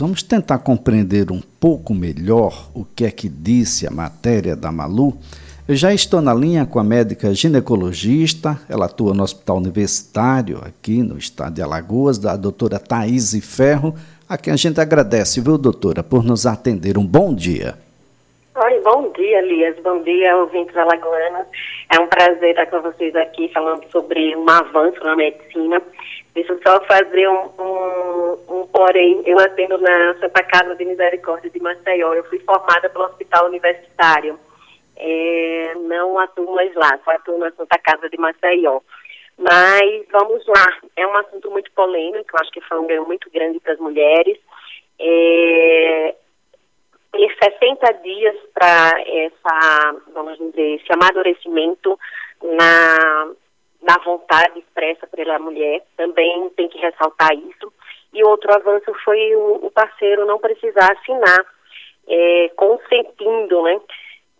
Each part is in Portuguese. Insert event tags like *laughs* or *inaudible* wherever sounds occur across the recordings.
Vamos tentar compreender um pouco melhor o que é que disse a matéria da Malu. Eu já estou na linha com a médica ginecologista, ela atua no Hospital Universitário aqui no estado de Alagoas, da doutora Thaís Ferro, a quem a gente agradece, viu, doutora, por nos atender. Um bom dia. Oi, bom dia, Elias. Bom dia, ouvintes alagoanos. É um prazer estar com vocês aqui falando sobre um avanço na medicina. Deixa eu só fazer um, um, porém. Eu atendo na Santa Casa de Misericórdia de Maceió. Eu fui formada pelo Hospital Universitário. É, não atuo mais lá, só atuo na Santa Casa de Maceió. Mas vamos lá, é um assunto muito polêmico, acho que foi um ganho muito grande para as mulheres. É, ter 60 dias para essa, vamos dizer, esse amadurecimento na, na vontade expressa pela mulher, também tem que ressaltar isso. E outro avanço foi o, o parceiro não precisar assinar, é, consentindo, né,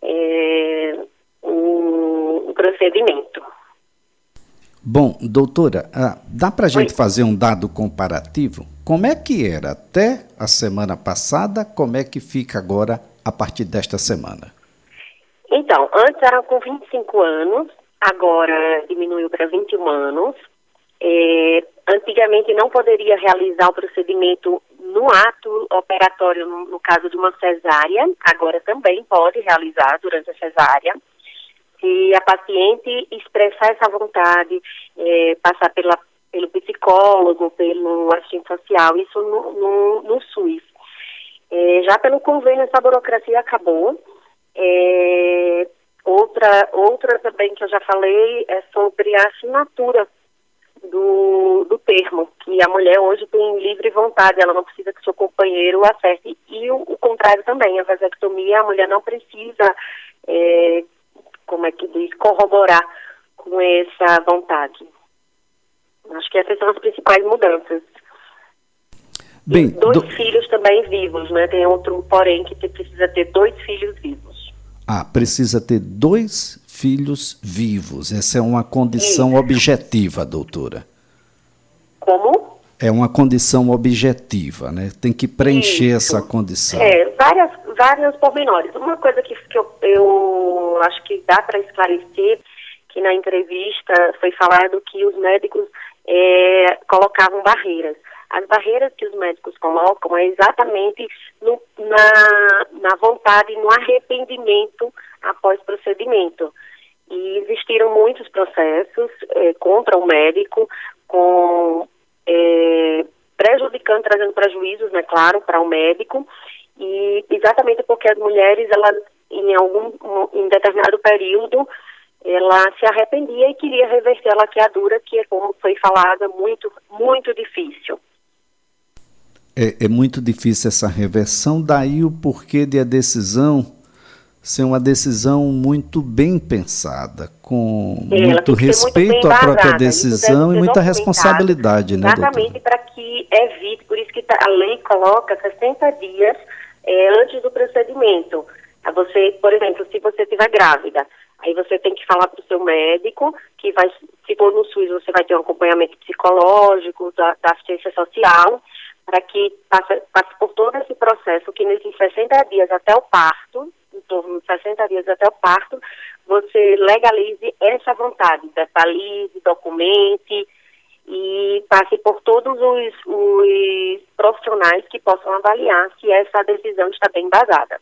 é, um, um procedimento. Bom, doutora, ah, dá para a gente fazer um dado comparativo? Como é que era até a semana passada, como é que fica agora a partir desta semana? Então, antes era com 25 anos, agora diminuiu para 21 anos. É, antigamente não poderia realizar o procedimento no ato operatório, no, no caso de uma cesárea, agora também pode realizar durante a cesárea se a paciente expressar essa vontade, é, passar pela, pelo psicólogo, pelo assistente social, isso no, no, no SUS. É, já pelo convênio, essa burocracia acabou. É, outra, outra também que eu já falei é sobre a assinatura do, do termo, que a mulher hoje tem livre vontade, ela não precisa que seu companheiro acerte. E o, o contrário também, a vasectomia, a mulher não precisa é, como é que diz, corroborar com essa vontade. Acho que essas são as principais mudanças. Bem, e dois do... filhos também vivos, né? Tem outro, porém, que precisa ter dois filhos vivos. Ah, precisa ter dois filhos vivos. Essa é uma condição Isso. objetiva, doutora. Como? É uma condição objetiva, né? Tem que preencher Isso. essa condição. É, várias, várias pormenores. Uma coisa que, que eu, eu acho que dá para esclarecer, que na entrevista foi falado que os médicos é, colocavam barreiras. As barreiras que os médicos colocam é exatamente no, na, na vontade, no arrependimento após procedimento. E existiram muitos processos é, contra o médico, com é, prejudicando, trazendo prejuízos, né, claro, para o médico, e exatamente porque as mulheres, elas, em algum, em determinado período, ela se arrependia e queria reverter a laqueadura, que é como foi falada, muito, muito difícil. É, é muito difícil essa reversão, daí o porquê de a decisão ser uma decisão muito bem pensada, com é, muito respeito muito à própria decisão e muita responsabilidade, né, Exatamente para que evite, por isso que tá, a lei coloca 60 dias é, antes do procedimento. A você, por exemplo, se você estiver grávida, aí você tem que falar para o seu médico que vai, se for no SUS, você vai ter um acompanhamento psicológico, da, da assistência social, para que passe, passe por todo esse processo, que nesses 60 dias até o parto, em torno de 60 dias até o parto, você legalize essa vontade, detalhe, documente, e passe por todos os, os profissionais que possam avaliar se essa decisão está bem embasada.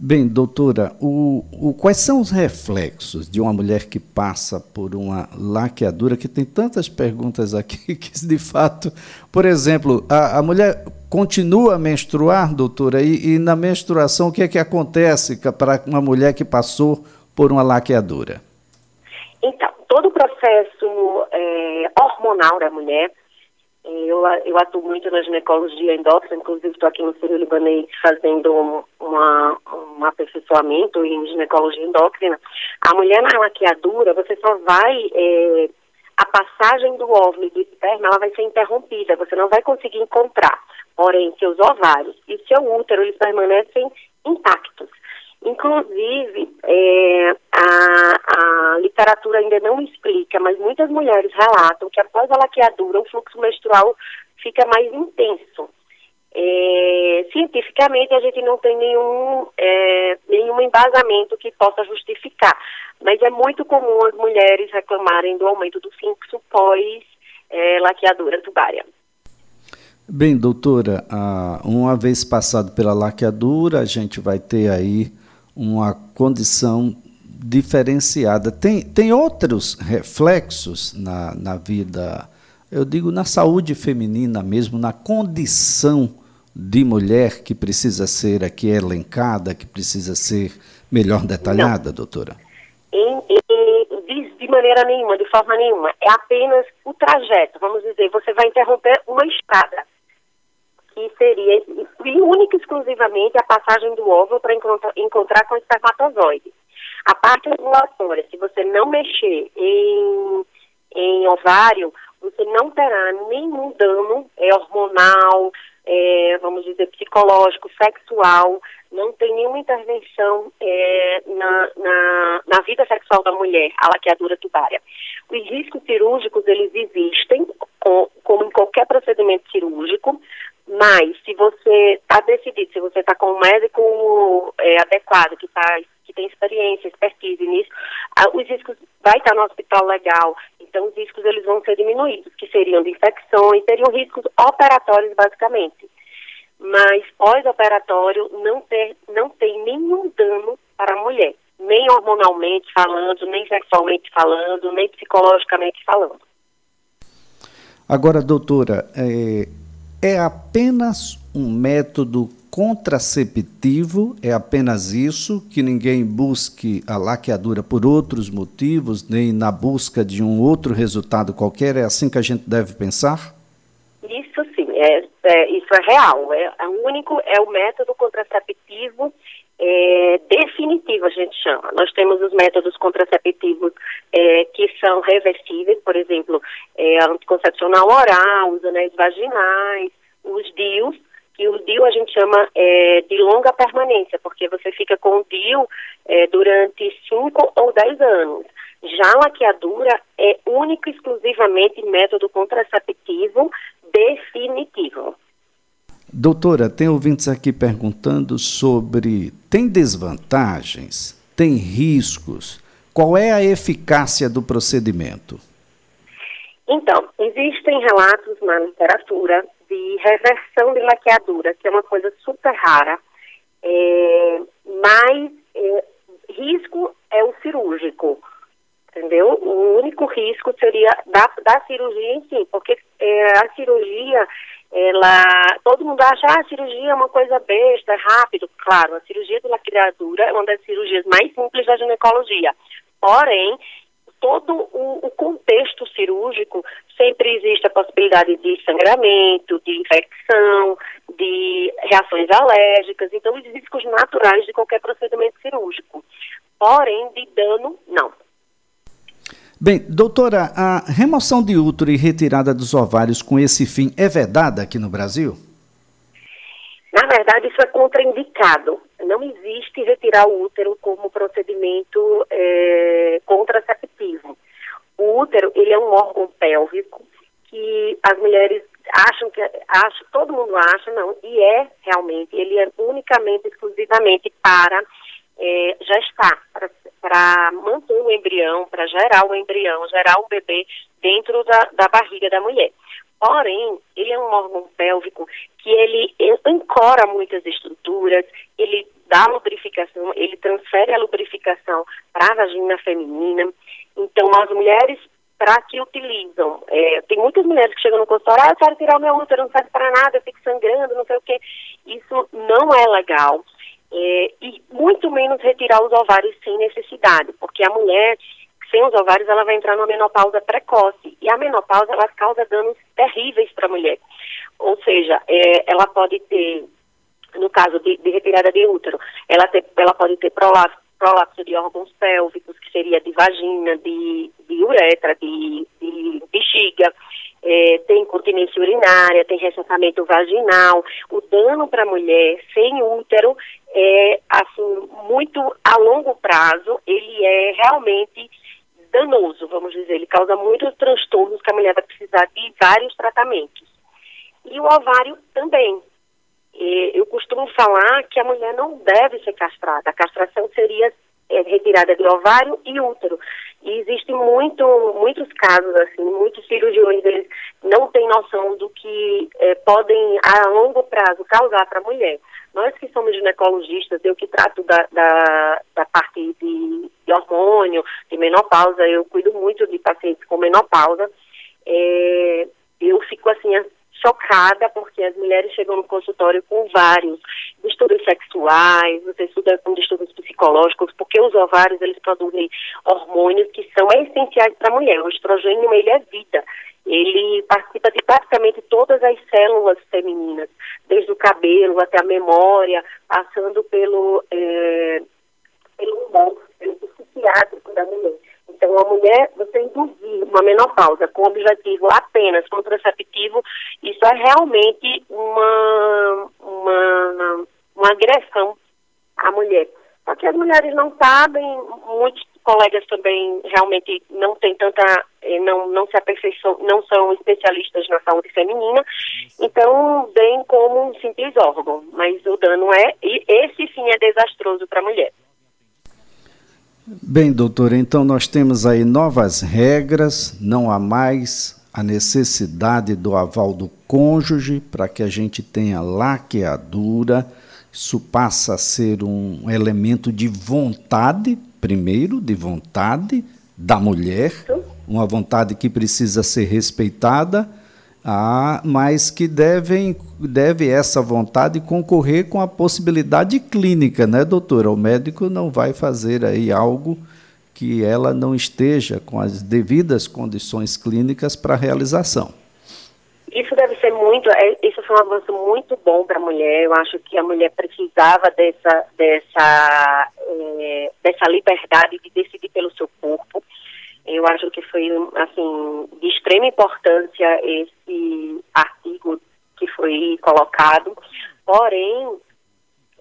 Bem, doutora, o, o, quais são os reflexos de uma mulher que passa por uma laqueadura, que tem tantas perguntas aqui, *laughs* que de fato, por exemplo, a, a mulher continua a menstruar, doutora, e, e, na menstruação o que é que acontece para uma mulher que passou por uma laqueadura? Então, todo o processo é, hormonal da mulher, eu, eu atuo muito na ginecologia endócrina, inclusive estou aqui no Sírio Libanês fazendo um, uma, um aperfeiçoamento em ginecologia endócrina. A mulher na laqueadura, você só vai... É, a passagem do óvulo e do esperma ela vai ser interrompida, você não vai conseguir encontrar. Porém, seus ovários e seu útero eles permanecem intactos. Inclusive, é, a, a literatura ainda não explica, mas muitas mulheres relatam que após a laqueadura o fluxo menstrual fica mais intenso. É, cientificamente, a gente não tem nenhum, é, nenhum embasamento que possa justificar, mas é muito comum as mulheres reclamarem do aumento do fluxo pós é, laqueadura tubária. Bem, doutora, uma vez passado pela laqueadura, a gente vai ter aí uma condição diferenciada. Tem, tem outros reflexos na, na vida, eu digo na saúde feminina mesmo, na condição de mulher que precisa ser aqui elencada, que precisa ser melhor detalhada, Não. doutora? Em, em, de, de maneira nenhuma, de forma nenhuma. É apenas o trajeto. Vamos dizer, você vai interromper uma estrada que seria única e exclusivamente a passagem do óvulo para encontrar, encontrar com o espermatozoide. A parte ovulatória, se você não mexer em, em ovário, você não terá nenhum dano é, hormonal, é, vamos dizer, psicológico, sexual, não tem nenhuma intervenção é, na, na, na, vida sexual da mulher, a laqueadura tubária. Os riscos cirúrgicos, eles existem, com, como em qualquer procedimento cirúrgico, mas se você está decidido, se você está com um médico é, adequado, que, tá, que tem experiência, expertise nisso, ah, os riscos vai estar tá no hospital legal, então os riscos eles vão ser diminuídos, que seriam de infecções, seriam riscos operatórios basicamente. Mas pós-operatório não, ter, não tem nenhum dano para a mulher, nem hormonalmente falando, nem sexualmente falando, nem psicologicamente falando. Agora, doutora, é, é apenas um método contraceptivo, é apenas isso, que ninguém busque a laqueadura por outros motivos, nem na busca de um outro resultado qualquer, é assim que a gente deve pensar? Isso sim, é, é isso é real, é, é único, é o método contraceptivo é, definitivo, a gente chama. Nós temos os métodos contraceptivos é, que são reversíveis, por exemplo, é, anticoncepcional oral, os anéis vaginais, os DIUs, que o DIU a gente chama é, de longa permanência, porque você fica com o DIU é, durante 5 ou 10 anos. Já a laqueadura é único e exclusivamente método contraceptivo definitivo. Doutora, tem ouvintes aqui perguntando sobre tem desvantagens, tem riscos, qual é a eficácia do procedimento? Então, existem relatos na literatura de reversão de laqueadura, que é uma coisa super rara, é, mas é, risco é o cirúrgico, entendeu? O único risco seria da, da cirurgia em si, porque é, a cirurgia ela, todo mundo acha, ah, a cirurgia é uma coisa besta, é rápido. Claro, a cirurgia de laqueadura é uma das cirurgias mais simples da ginecologia. Porém, todo o, o, contexto cirúrgico sempre existe a possibilidade de sangramento, de infecção, de reações alérgicas, então os riscos naturais de qualquer procedimento cirúrgico. Porém, de dano, não. Bem, doutora, a remoção de útero e retirada dos ovários com esse fim é vedada aqui no Brasil? Na verdade, isso é contraindicado. Não existe retirar o útero como procedimento é, contraceptivo. O útero, ele é um órgão pélvico que as mulheres acham que acham, todo mundo acha, não, e é realmente, ele é unicamente, exclusivamente para é, gestar, para manter o embrião, para gerar o embrião, gerar o bebê dentro da, da barriga da mulher. Porém, ele é um órgão pélvico que ele ancora muitas estruturas, ele dá lubrificação, ele transfere a lubrificação para a vagina feminina. Então, as mulheres para que utilizam. É, tem muitas mulheres que chegam no consultório, ah, eu quero tirar o meu útero, não serve para nada, eu fico sangrando, não sei o quê. Isso não é legal é, e muito menos retirar os ovários sem necessidade, porque a mulher sem os ovários ela vai entrar numa menopausa precoce e a menopausa ela causa danos terríveis para a mulher. Ou seja, é, ela pode ter, no caso de, de retirada de útero, ela, ter, ela pode ter prolapso, prolapso de órgãos pélvicos, que seria de vagina, de, de uretra, de, de bexiga, é, tem incontinência urinária, tem ressentamento vaginal. O dano para a mulher sem útero é, assim, muito a longo prazo, ele é realmente danoso, vamos dizer. Ele causa muitos transtornos que a mulher vai precisar de vários tratamentos. E o ovário também. costumo falar que a mulher não deve ser castrada. A castração seria é, retirada de ovário e útero. E existem muito, muitos casos, assim, muitos cirurgiões, eles não têm noção do que é, podem, a longo prazo, causar para a mulher. Nós que somos ginecologistas, eu que trato da, da, da parte de, de hormônio, de menopausa, eu cuido muito de pacientes com menopausa, é, eu fico assim chocada porque as mulheres chegam no consultório com vários distúrbios sexuais, você estuda com distúrbios psicológicos, porque os ovários eles produzem hormônios que são essenciais para a mulher. O estrogênio ele é vida. Ele participa de praticamente todas as células femininas, desde o cabelo até a memória, passando pelo é, pelo humor, pelo psiquiátrico da mulher. Então, a mulher, você induzir uma menopausa com objetivo apenas contraceptivo, isso é realmente uma, uma, uma agressão à mulher. Só que as mulheres não sabem, muitos colegas também realmente não têm tanta, eh, não, não se aperfeiçoam, não são especialistas na saúde feminina, então vem como um simples órgão, mas o dano é, e esse sim é desastroso para a mulher. Bem, doutora, então nós temos aí novas regras, não há mais a necessidade do aval do cônjuge para que a gente tenha laqueadura. Isso passa a ser um elemento de vontade, primeiro, de vontade da mulher, uma vontade que precisa ser respeitada ah, mas que devem, deve essa vontade concorrer com a possibilidade clínica, né, doutora? O médico não vai fazer aí algo que ela não esteja com as devidas condições clínicas para realização. Isso deve ser muito, é, isso foi um avanço muito bom para a mulher. Eu acho que a mulher precisava dessa, dessa, é, dessa liberdade de decidir pelo seu corpo. Eu acho que foi, assim, de extrema importância esse foi colocado. Porém,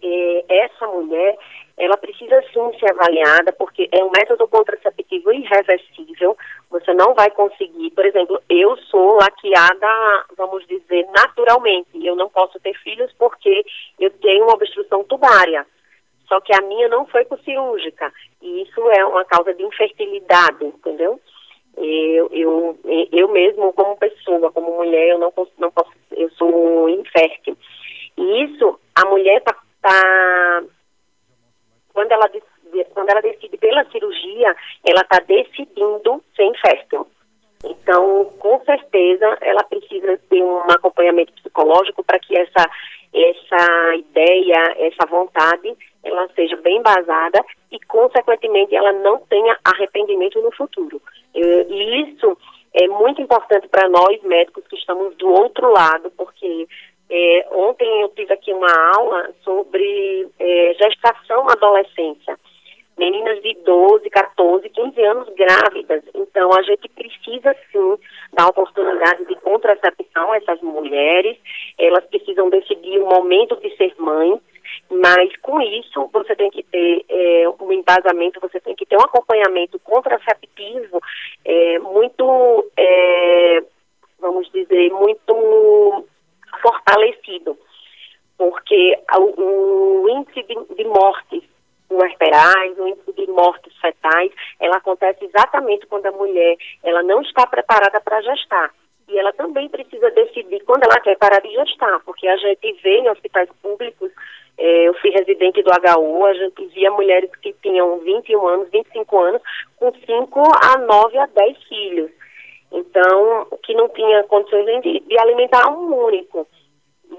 é, essa mulher, ela precisa sim ser avaliada, porque é um método contraceptivo irreversível. Você não vai conseguir, por exemplo, eu sou laqueada, vamos dizer, naturalmente. Eu não posso ter filhos porque eu tenho uma obstrução tubária. Só que a minha não foi por cirúrgica. E isso é uma causa de infertilidade, entendeu? Eu, eu, eu mesmo, como pessoa, como mulher, eu não, não posso, sou infértil. E isso, a mulher tá, tá quando ela quando ela decide pela cirurgia, ela está decidindo ser infértil. Então, com certeza, ela precisa ter um acompanhamento psicológico para que essa essa ideia, essa vontade, ela seja bem basada e, consequentemente, ela não tenha arrependimento no futuro. E isso é muito importante para nós, médicos, que estamos do outro lado, porque é, ontem eu tive aqui uma aula sobre é, gestação na adolescência meninas de 12, 14, 15 anos grávidas. Então, a gente precisa sim dar oportunidade de contracepção a essas mulheres. Elas precisam decidir o momento de ser mãe, mas com isso você tem que ter é, um embasamento, você tem que ter um acompanhamento contraceptivo é, muito, é, vamos dizer, muito fortalecido. Porque o, índice de, de mortes puerperais, o índice de mortes fetais, ela acontece exatamente quando a mulher ela não está preparada para gestar. E ela também precisa decidir quando ela quer parar de gestar, porque a gente vê em hospitais públicos, eh, eu fui residente do HU, a gente via mulheres que tinham 21 anos, 25 anos, com 5 a 9 a 10 filhos. Então, que não tinha condições de, de alimentar um único.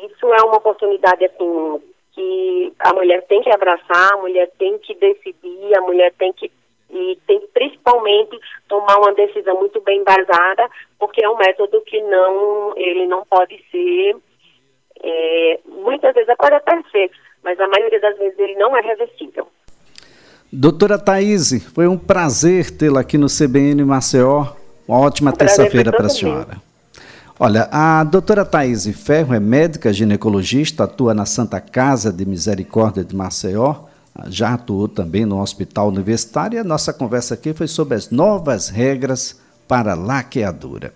Isso é uma oportunidade, assim, que a mulher tem que abraçar, a mulher tem que decidir, a mulher tem que e tem principalmente tomar uma decisão muito bem embasada, porque é um método que não, ele não pode ser, é, muitas vezes pode até ser, mas a maioria das vezes ele não é reversível. Doutora Thaís, foi um prazer tê-la aqui no CBN Maceió. Uma ótima terça-feira para a senhora. Olha, a doutora Thaís Ferro é médica ginecologista, atua na Santa Casa de Misericórdia de Maceió, já atuou também no Hospital Universitário e a nossa conversa aqui foi sobre as novas regras para laqueadura.